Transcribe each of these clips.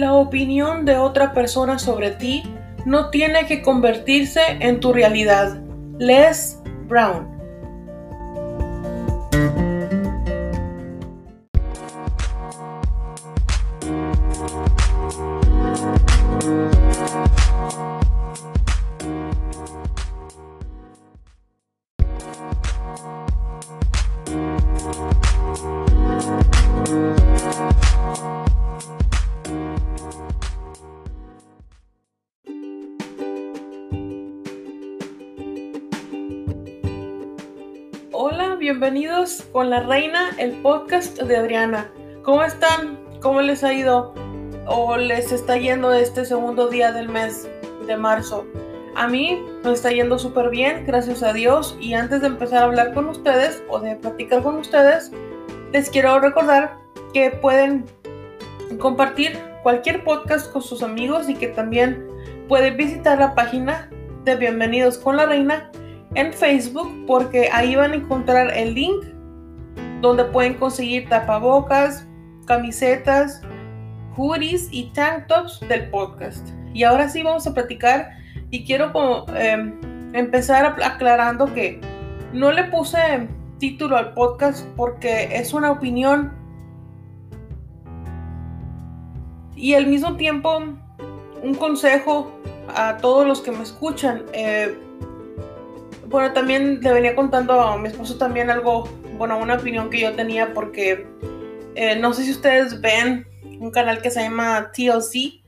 La opinión de otra persona sobre ti no tiene que convertirse en tu realidad. Les Brown Hola, bienvenidos con La Reina, el podcast de Adriana. ¿Cómo están? ¿Cómo les ha ido? ¿O les está yendo este segundo día del mes de marzo? A mí me está yendo súper bien, gracias a Dios. Y antes de empezar a hablar con ustedes o de platicar con ustedes, les quiero recordar que pueden compartir cualquier podcast con sus amigos y que también pueden visitar la página de Bienvenidos con la Reina en Facebook porque ahí van a encontrar el link donde pueden conseguir tapabocas, camisetas, hoodies y tank tops del podcast. Y ahora sí vamos a platicar y quiero em, empezar aclarando que no le puse título al podcast porque es una opinión y al mismo tiempo un consejo a todos los que me escuchan. Eh, bueno, también le venía contando a mi esposo también algo, bueno, una opinión que yo tenía porque eh, no sé si ustedes ven un canal que se llama TLC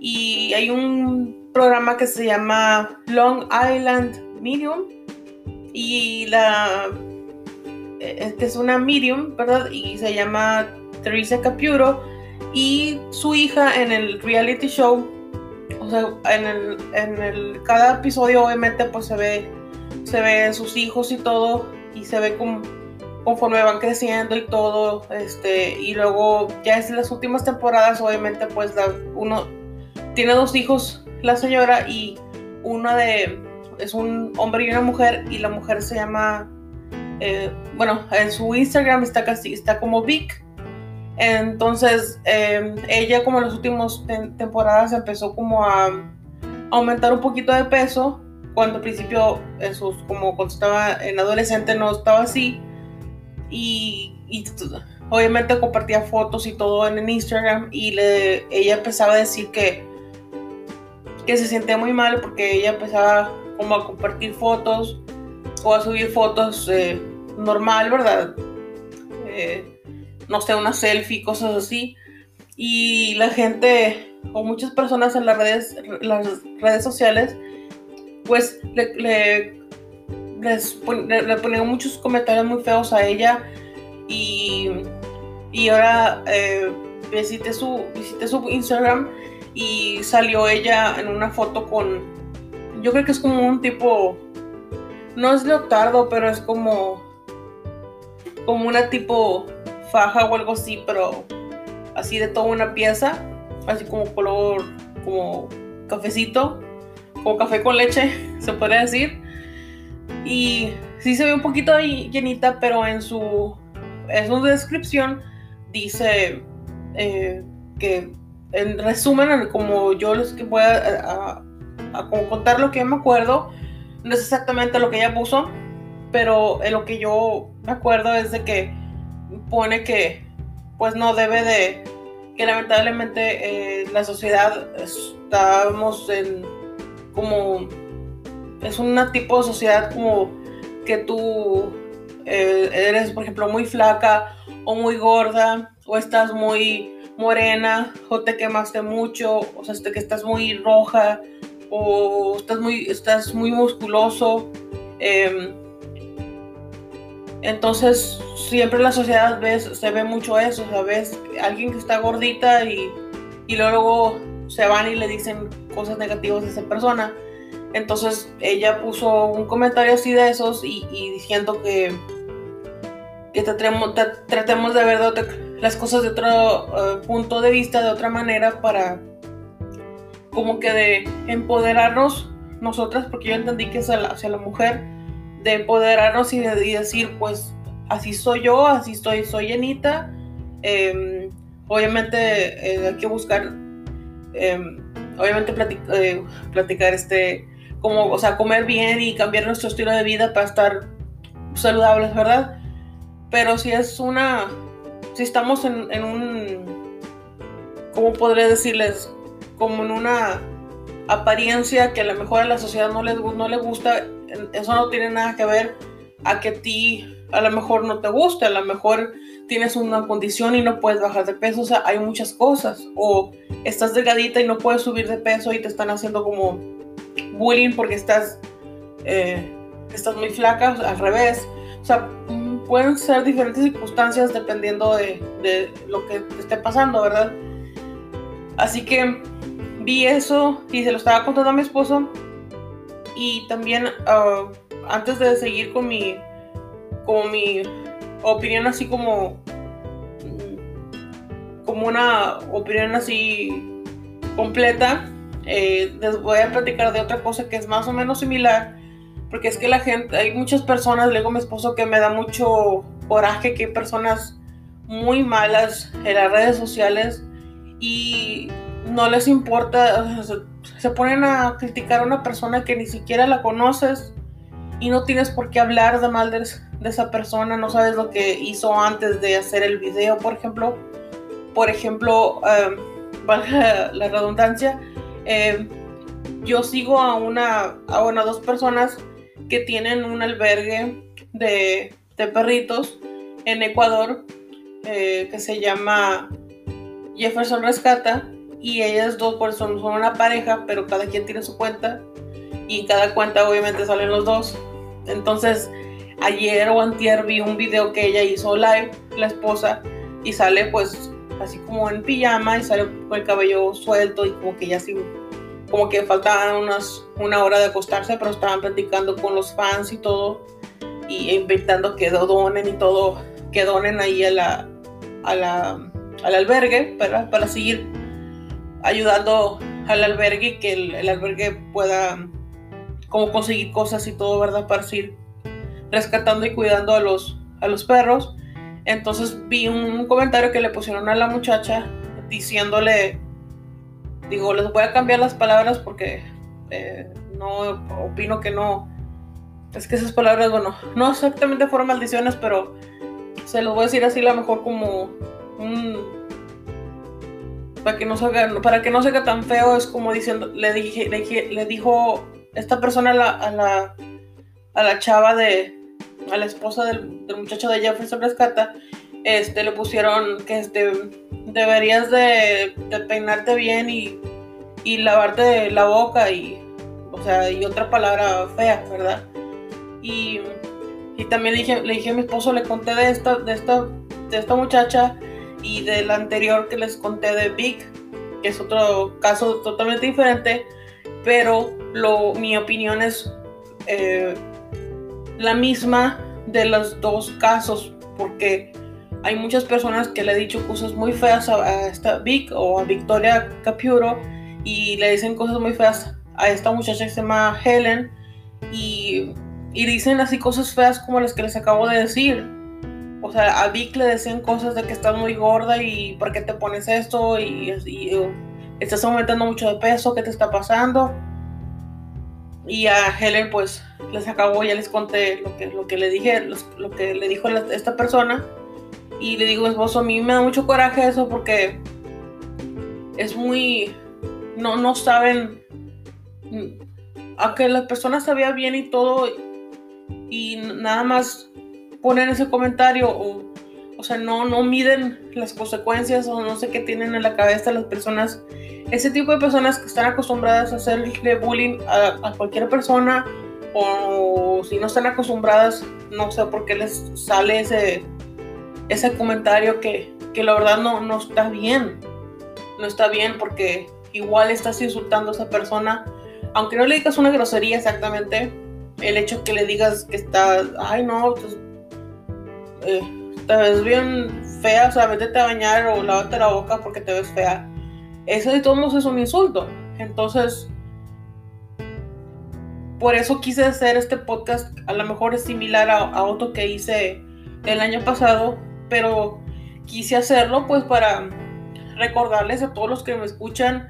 y hay un programa que se llama Long Island Medium y la eh, que es una medium, ¿verdad? Y se llama Teresa Capiuro y su hija en el reality show, o sea, en el, en el cada episodio obviamente pues se ve se ve sus hijos y todo, y se ve como, conforme van creciendo y todo, este, y luego ya es las últimas temporadas, obviamente, pues la, uno tiene dos hijos, la señora, y una de, es un hombre y una mujer, y la mujer se llama, eh, bueno, en su Instagram está casi, está como Vic, entonces, em, ella como en las últimas temporadas empezó como a aumentar un poquito de peso cuando al principio, sus, como cuando estaba en adolescente, no estaba así. Y, obviamente compartía fotos y todo en Instagram. Y le, ella empezaba a decir que, que se sentía muy mal porque ella empezaba como a compartir fotos o a subir fotos eh, normal, ¿verdad? Eh, no sé, una selfie, cosas así. Y la gente o muchas personas en las redes, las redes sociales pues le, le, ponían muchos comentarios muy feos a ella y, y ahora eh, visité, su, visité su Instagram y salió ella en una foto con, yo creo que es como un tipo, no es leotardo, pero es como, como una tipo faja o algo así, pero así de toda una pieza, así como color, como cafecito como café con leche, se puede decir. Y sí se ve un poquito ahí llenita, pero en su, en su descripción dice eh, que en resumen, como yo les voy a, a, contar lo que me acuerdo, no es exactamente lo que ella puso, pero en lo que yo me acuerdo es de que pone que pues no debe de, que lamentablemente eh, la sociedad estamos en como es una tipo de sociedad como que tú eh, eres, por ejemplo, muy flaca o muy gorda o estás muy morena o te quemaste mucho, o sea, que estás muy roja o estás muy, estás muy musculoso. Em, entonces, siempre en la sociedad ves, se ve mucho eso, ¿sabes? Alguien que está gordita y, y luego se van y le dicen cosas negativas a esa persona. Entonces ella puso un comentario así de esos y, diciendo que, que tratemos, tratemos de ver las cosas de otro eh, punto de vista, de otra manera, para como que de empoderarnos nosotras, porque yo entendí que es hacia la, mujer, de empoderarnos y, de, decir, pues así soy yo, así estoy, soy llenita. Em, obviamente eh, hay que buscar em, obviamente eh, platicar este, como, o sea, comer bien y cambiar nuestro estilo de vida para estar saludables, ¿verdad? Pero si es una, si estamos en, en un, ¿cómo podría decirles? Como en una apariencia que a lo mejor a la sociedad no, les, no le gusta, eso no tiene nada que ver a que a ti a lo mejor no te guste, a lo mejor tienes una condición y no puedes bajar de peso, o sea, hay muchas cosas, o estás delgadita y no puedes subir de peso y te están haciendo como bullying porque estás, eh, estás muy flaca, al revés, o sea, pueden ser diferentes circunstancias dependiendo de, lo que te esté pasando, ¿verdad? Así que vi eso y se lo estaba contando a mi esposo. Y también uh, antes de seguir con mi como mi opinión así como como una opinión así completa eh, les voy a platicar de otra cosa que es más o menos similar porque es que la gente hay muchas personas a mi esposo que me da mucho coraje que hay personas muy malas en las redes sociales y no les importa, se, ponen a criticar a una persona que ni siquiera la conoces y no tienes por qué hablar de mal de, esa persona, no sabes lo que hizo antes de hacer el video, por ejemplo. Por ejemplo, eh, la redundancia, em, yo sigo a una, a una, dos personas que tienen un albergue de, perritos en Ecuador eh, que se llama Jefferson Rescata y ellas dos por son, son una pareja, pero cada quien tiene su cuenta y cada cuenta obviamente salen los dos. Entonces, ayer o antier vi un video que ella hizo live, la esposa, y sale pues así como en pijama y sale con el cabello suelto y como que ya así, como que faltaban unas, una hora de acostarse, pero estaban platicando con los fans y todo, y inventando que donen y todo, que donen ahí a la, a la, al albergue para, para seguir ayudando al albergue y que el, albergue pueda como conseguir cosas y todo, ¿verdad? Para seguir rescatando y cuidando a los, a los perros. Entonces vi un comentario que le pusieron a la muchacha diciéndole, digo, les voy a cambiar las palabras porque eh, no opino que no, es que esas palabras, bueno, no exactamente fueron maldiciones, pero se los voy a decir así, a lo mejor como para que no se haga, para que no se tan feo, es como diciendo, le dije, le, dijo esta persona a la, a la, a la chava de, a la esposa del, muchacho de Jefferson Rescata, este, le pusieron que este, deberías de, peinarte bien y, y, lavarte la boca y, o sea, y otra palabra fea, ¿verdad? Y, y también le dije, le dije a mi esposo, le conté de esta, de esta, de esta muchacha y del anterior que les conté de Vic, que es otro caso totalmente diferente, pero lo, mi opinión es eh, la misma de los dos casos, porque hay muchas personas que le he dicho cosas muy feas a, esta Vic o a Victoria Capiuro y le dicen cosas muy feas a esta muchacha que se llama Helen y, y dicen así cosas feas como las que les acabo de decir o sea, a Vic le decían cosas de que estás muy gorda y por qué te pones esto y, estás aumentando mucho de peso, ¿qué te está pasando? Y a Helen pues les acabó, ya les conté lo que, lo que le dije, lo que le dijo esta persona. Y le digo, esposo, a mí me da mucho coraje eso porque es muy... No, no saben... Aunque la persona sabía bien y todo, y nada más ponen ese comentario o, o sea, no, no miden las consecuencias o no sé qué tienen en la cabeza las personas. Ese tipo de personas que están acostumbradas a hacerle bullying a, cualquier persona o si no están acostumbradas, no sé por qué les sale ese, ese comentario que, que la verdad no, no está bien. No está bien porque igual estás insultando a esa persona, aunque no le digas una grosería exactamente, el hecho que le digas que está, ay no, pues eh, te ves bien fea, o sea, vete a bañar o lávate la boca porque te ves fea. Eso de todos modos es un insulto. Entonces, por eso quise hacer este podcast. A lo mejor es similar a, otro que hice el año pasado, pero quise hacerlo pues para recordarles a todos los que me escuchan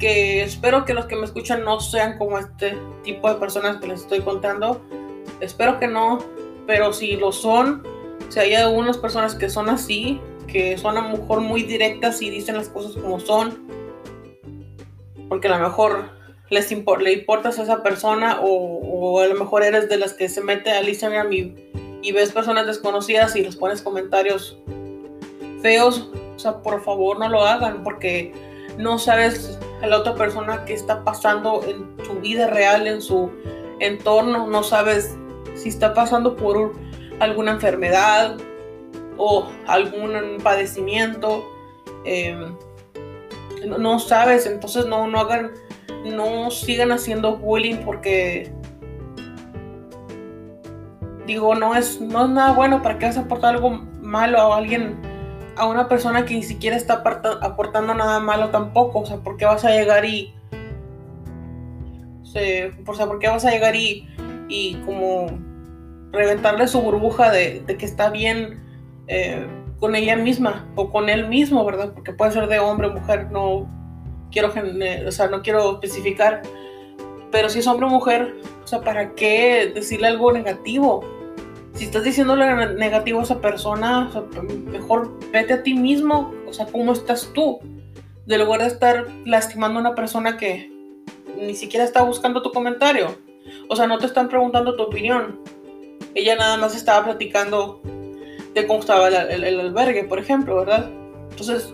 que espero que los que me escuchan no sean como este tipo de personas que les estoy contando. Espero que no, pero si lo son, si hay algunas personas que son así, que son a lo mejor muy directas y dicen las cosas como son, porque a lo mejor les le importas a esa persona o, a lo mejor eres de las que se mete al Instagram y, y ves personas desconocidas y les pones comentarios feos, o sea, por favor no lo hagan porque no sabes a la otra persona qué está pasando en su vida real, en su entorno, no sabes si está pasando por alguna enfermedad o algún padecimiento. Em, no, sabes, entonces no, no hagan, no sigan haciendo bullying porque digo, no es, no es nada bueno para que vas a aportar algo malo a alguien, a una persona que ni siquiera está aportando nada malo tampoco. O sea, ¿por qué vas a llegar y. o sea, ¿por qué vas a llegar y, y como reventarle su burbuja de, que está bien eh, con ella misma o con él mismo, ¿verdad? Porque puede ser de hombre o mujer, no quiero, o sea, no quiero especificar. Pero si es hombre o mujer, o sea, ¿para qué decirle algo negativo? Si estás diciéndole negativo a esa persona, mejor vete a ti mismo, o sea, ¿cómo estás tú? De lugar de estar lastimando a una persona que ni siquiera está buscando tu comentario. O sea, no te están preguntando tu opinión ella nada más estaba platicando de cómo estaba el, albergue, por ejemplo, ¿verdad? Entonces,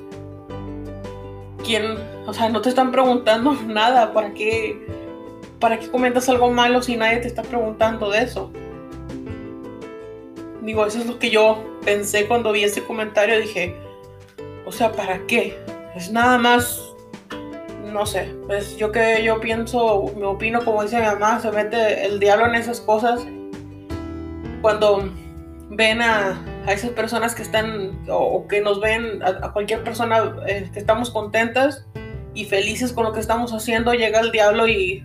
¿quién? O sea, no te están preguntando nada, ¿para qué, para qué comentas algo malo si nadie te está preguntando de eso? Digo, eso es lo que yo pensé cuando vi ese comentario, dije, o sea, ¿para qué? Es nada más no sé, pues yo que yo pienso, me opino como dice mi mamá, se mete el diablo en esas cosas cuando ven a, esas personas que están o, que nos ven, a, cualquier persona eh, que estamos contentas y felices con lo que estamos haciendo, llega el diablo y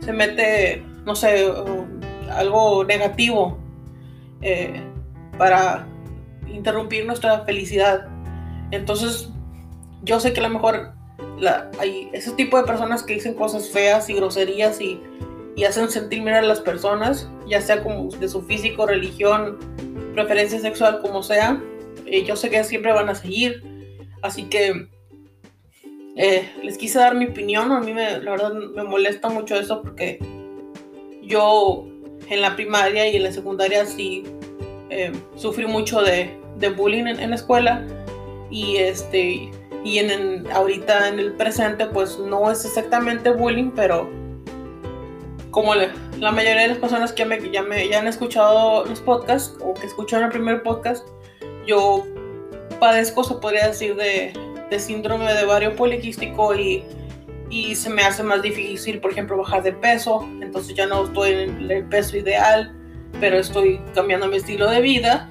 se mete, no sé, algo negativo eh, para interrumpir nuestra felicidad. Entonces, yo sé que a lo mejor hay ese tipo de personas que dicen cosas feas y groserías y y hacen sentir mal a las personas, ya sea como de su físico, religión, preferencia sexual, como sea. Eh, yo sé que siempre van a seguir, así que eh, les quise dar mi opinión. A mí me, la verdad me molesta mucho eso porque yo en la primaria y en la secundaria sí eh, sufrí mucho de, de bullying en, la escuela y este y en, ahorita en el presente pues no es exactamente bullying pero como la mayoría de las personas que ya, me, ya, han escuchado los podcasts o que escucharon el primer podcast, yo padezco, se podría decir, de, síndrome de ovario poliquístico y, y, se me hace más difícil, por ejemplo, bajar de peso. Entonces ya no estoy en el peso ideal, pero estoy cambiando mi estilo de vida.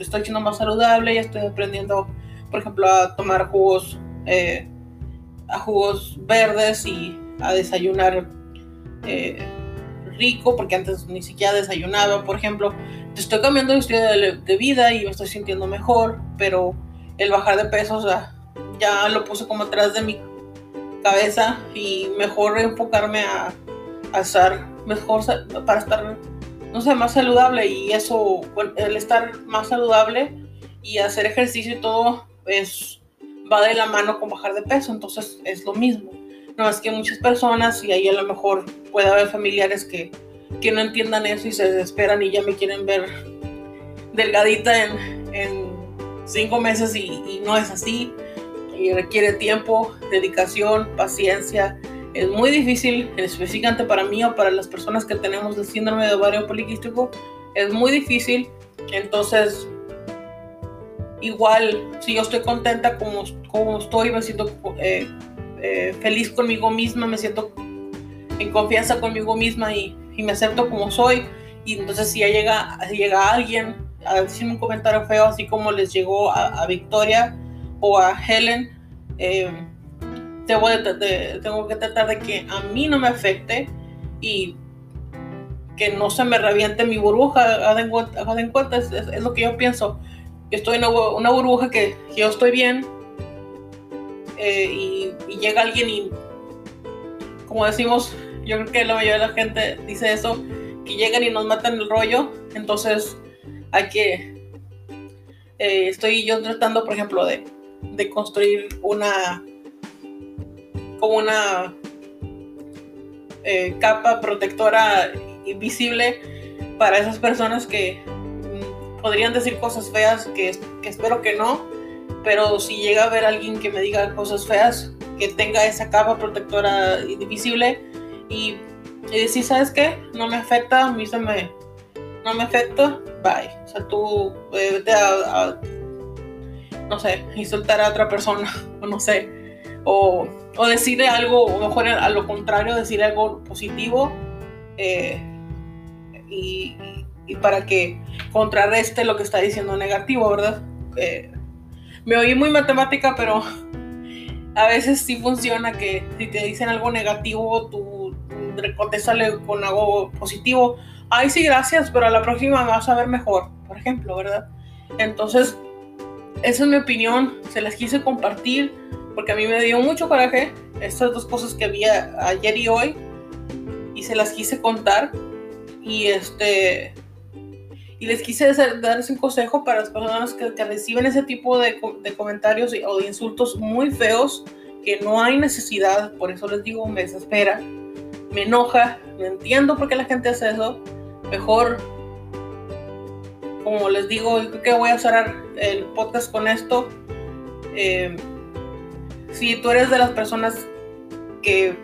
estoy siendo más saludable y estoy aprendiendo, por ejemplo, a tomar jugos, eh, a jugos verdes y a desayunar. Eh, rico, porque antes ni siquiera desayunaba, por ejemplo. Estoy cambiando de estilo de, vida y me estoy sintiendo mejor, pero el bajar de peso, o sea, ya lo puse como atrás de mi cabeza y mejor enfocarme a, a estar mejor para estar, no sé, más saludable y eso, el estar más saludable y hacer ejercicio y todo es va de la mano con bajar de peso, entonces es lo mismo. No, es que muchas personas, y ahí a lo mejor puede haber familiares que, que no entiendan eso y se desesperan y ya me quieren ver delgadita en, en cinco meses y, y, no es así. Y requiere tiempo, dedicación, paciencia. Es muy difícil, específicamente para mí o para las personas que tenemos el síndrome de ovario poliquístico, es muy difícil. Entonces, igual, si yo estoy contenta como, como estoy, me siento eh, eh, feliz conmigo misma, me siento en confianza conmigo misma y, me acepto como soy. Y entonces si ya llega, llega alguien a decirme un comentario feo, así como les llegó a, Victoria o a Helen, eh, tengo, tengo, que tratar de que a mí no me afecte y que no se me reviente mi burbuja. Hagan en cuenta, es, lo que yo pienso. Estoy en una, burbuja que, que yo estoy bien, eh, y, llega alguien y, como decimos, yo creo que la mayoría de la gente dice eso, que llegan y nos matan el rollo, entonces hay que... Eh, estoy yo tratando, por ejemplo, de, de construir una... como una eh, capa protectora invisible para esas personas que mm, podrían decir cosas feas, que, que espero que no, pero si llega a haber alguien que me diga cosas feas, que tenga esa capa protectora invisible y, y decir, ¿sabes qué? No me afecta, a mí se me... No me afecta, bye. O sea, tú eh, vete a, no sé, insultar a otra persona, o no sé, o, o decirle algo, o mejor a lo contrario, decirle algo positivo, eh, y, y, para que contrarreste lo que está diciendo negativo, ¿verdad? Eh, me oí muy matemática, pero a veces sí funciona que si te dicen algo negativo, tú sale con algo positivo. Ay, sí, gracias, pero a la próxima vas a ver mejor, por ejemplo, ¿verdad? Entonces, esa es mi opinión, se las quise compartir porque a mí me dio mucho coraje estas dos cosas que había ayer y hoy y se las quise contar y este y les quise darles un consejo para las personas que, reciben ese tipo de, comentarios o de insultos muy feos que no hay necesidad, por eso les digo, me desespera, me enoja, no entiendo por qué la gente hace eso, mejor, como les digo, yo creo que voy a cerrar el podcast con esto. Eh, si tú eres de las personas que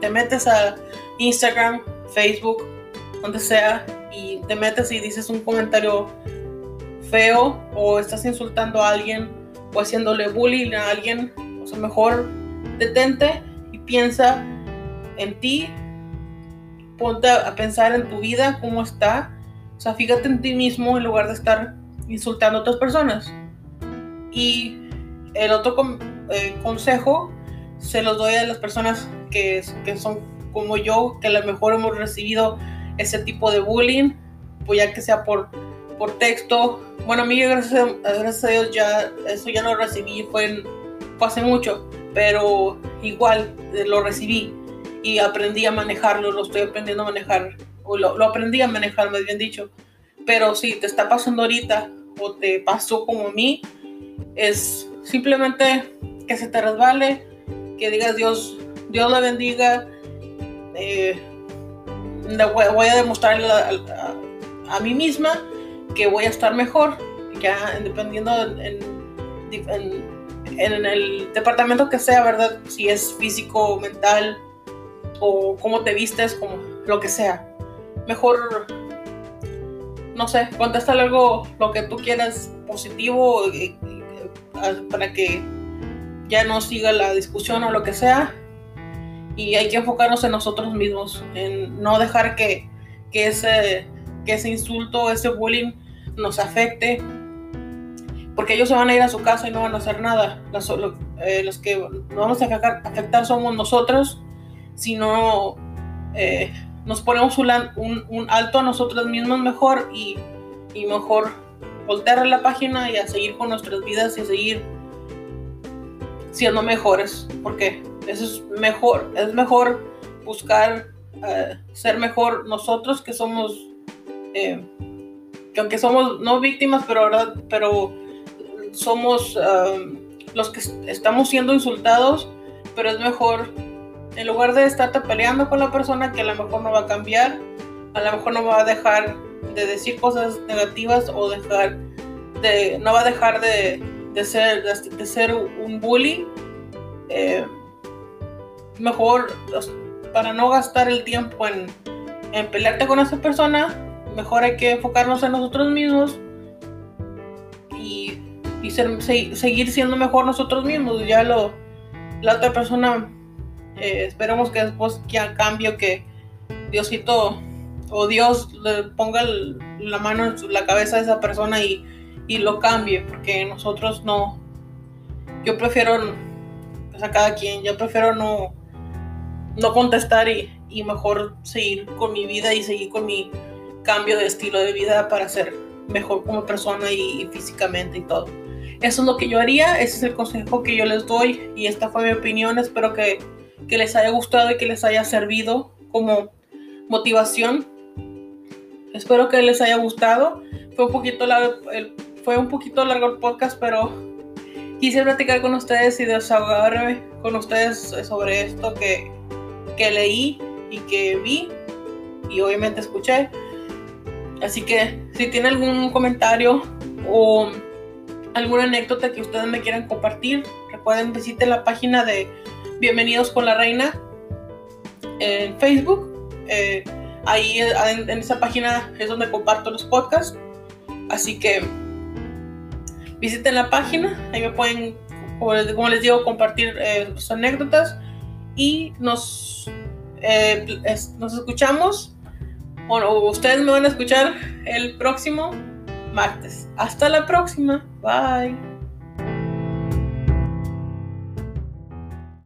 te metes a Instagram, Facebook, donde sea, y te metes y dices un comentario feo o estás insultando a alguien o haciéndole bullying a alguien, o sea, mejor detente y piensa en ti, ponte a pensar en tu vida, cómo está, o sea, fíjate en ti mismo en lugar de estar insultando a otras personas. Y el otro eh, consejo se los doy a las personas que, que son como yo, que a lo mejor hemos recibido ese tipo de bullying, pues ya que sea por, por texto. Bueno, a mí gracias gracias a Dios ya eso ya lo recibí, fue, hace mucho, pero igual eh, lo recibí y aprendí a manejarlo, lo estoy aprendiendo a manejar, o lo, lo aprendí a manejar, más bien dicho. Pero si te está pasando ahorita o te pasó como a mí, es simplemente que se te resbale, que digas Dios, Dios la bendiga, eh, voy, a demostrar a, mí misma que voy a estar mejor, ya dependiendo en, en, el departamento que sea, ¿verdad? Si es físico, mental o cómo te vistes, como lo que sea. Mejor, no sé, contesta algo, lo que tú quieras positivo para que ya no siga la discusión o lo que sea y hay que enfocarnos en nosotros mismos, en no dejar que, que, ese, que ese insulto, ese bullying nos afecte, porque ellos se van a ir a su casa y no van a hacer nada. Los, eh, los que nos vamos a afectar, somos nosotros, si no eh, nos ponemos un, alto a nosotros mismos mejor y, mejor voltear la página y a seguir con nuestras vidas y a seguir siendo mejores, porque eso es mejor, es mejor buscar eh, ser mejor nosotros que somos, eh, que aunque somos no víctimas, pero, ¿verdad? pero somos los que estamos siendo insultados, pero es mejor, en lugar de estarte peleando con la persona que a lo mejor no va a cambiar, a lo mejor no va a dejar de decir cosas negativas o dejar de, no va a dejar de, de ser, de, ser un bully. Eh, mejor para no gastar el tiempo en, en pelearte con esa persona, mejor hay que enfocarnos en nosotros mismos y, y seguir siendo mejor nosotros mismos. Ya lo, la otra persona, eh, esperemos que después que a cambio que Diosito o Dios le ponga la mano en la cabeza de esa persona y, y lo cambie, porque nosotros no, yo prefiero, pues a cada quien, yo prefiero no no contestar y, mejor seguir con mi vida y seguir con mi cambio de estilo de vida para ser mejor como persona y, físicamente y todo. eso es lo que yo haría, ese es el consejo que yo les doy y esta fue mi opinión. Espero que, que les haya gustado y que les haya servido como motivación. Espero que les haya gustado. Fue un poquito largo el, fue un poquito largo el podcast, pero quise platicar con ustedes y desahogarme con ustedes sobre esto que, que leí y que vi y obviamente escuché. Así que si tienen algún comentario o alguna anécdota que ustedes me quieran compartir, recuerden visiten la página de Bienvenidos con la Reina en Facebook. Eh, ahí en, esa página es donde comparto los podcasts. Así que visiten la página, ahí me pueden, como les, digo, compartir eh, sus anécdotas y nos, eh, nos escuchamos. Bueno, ustedes me van a escuchar el próximo martes. Hasta la próxima. Bye.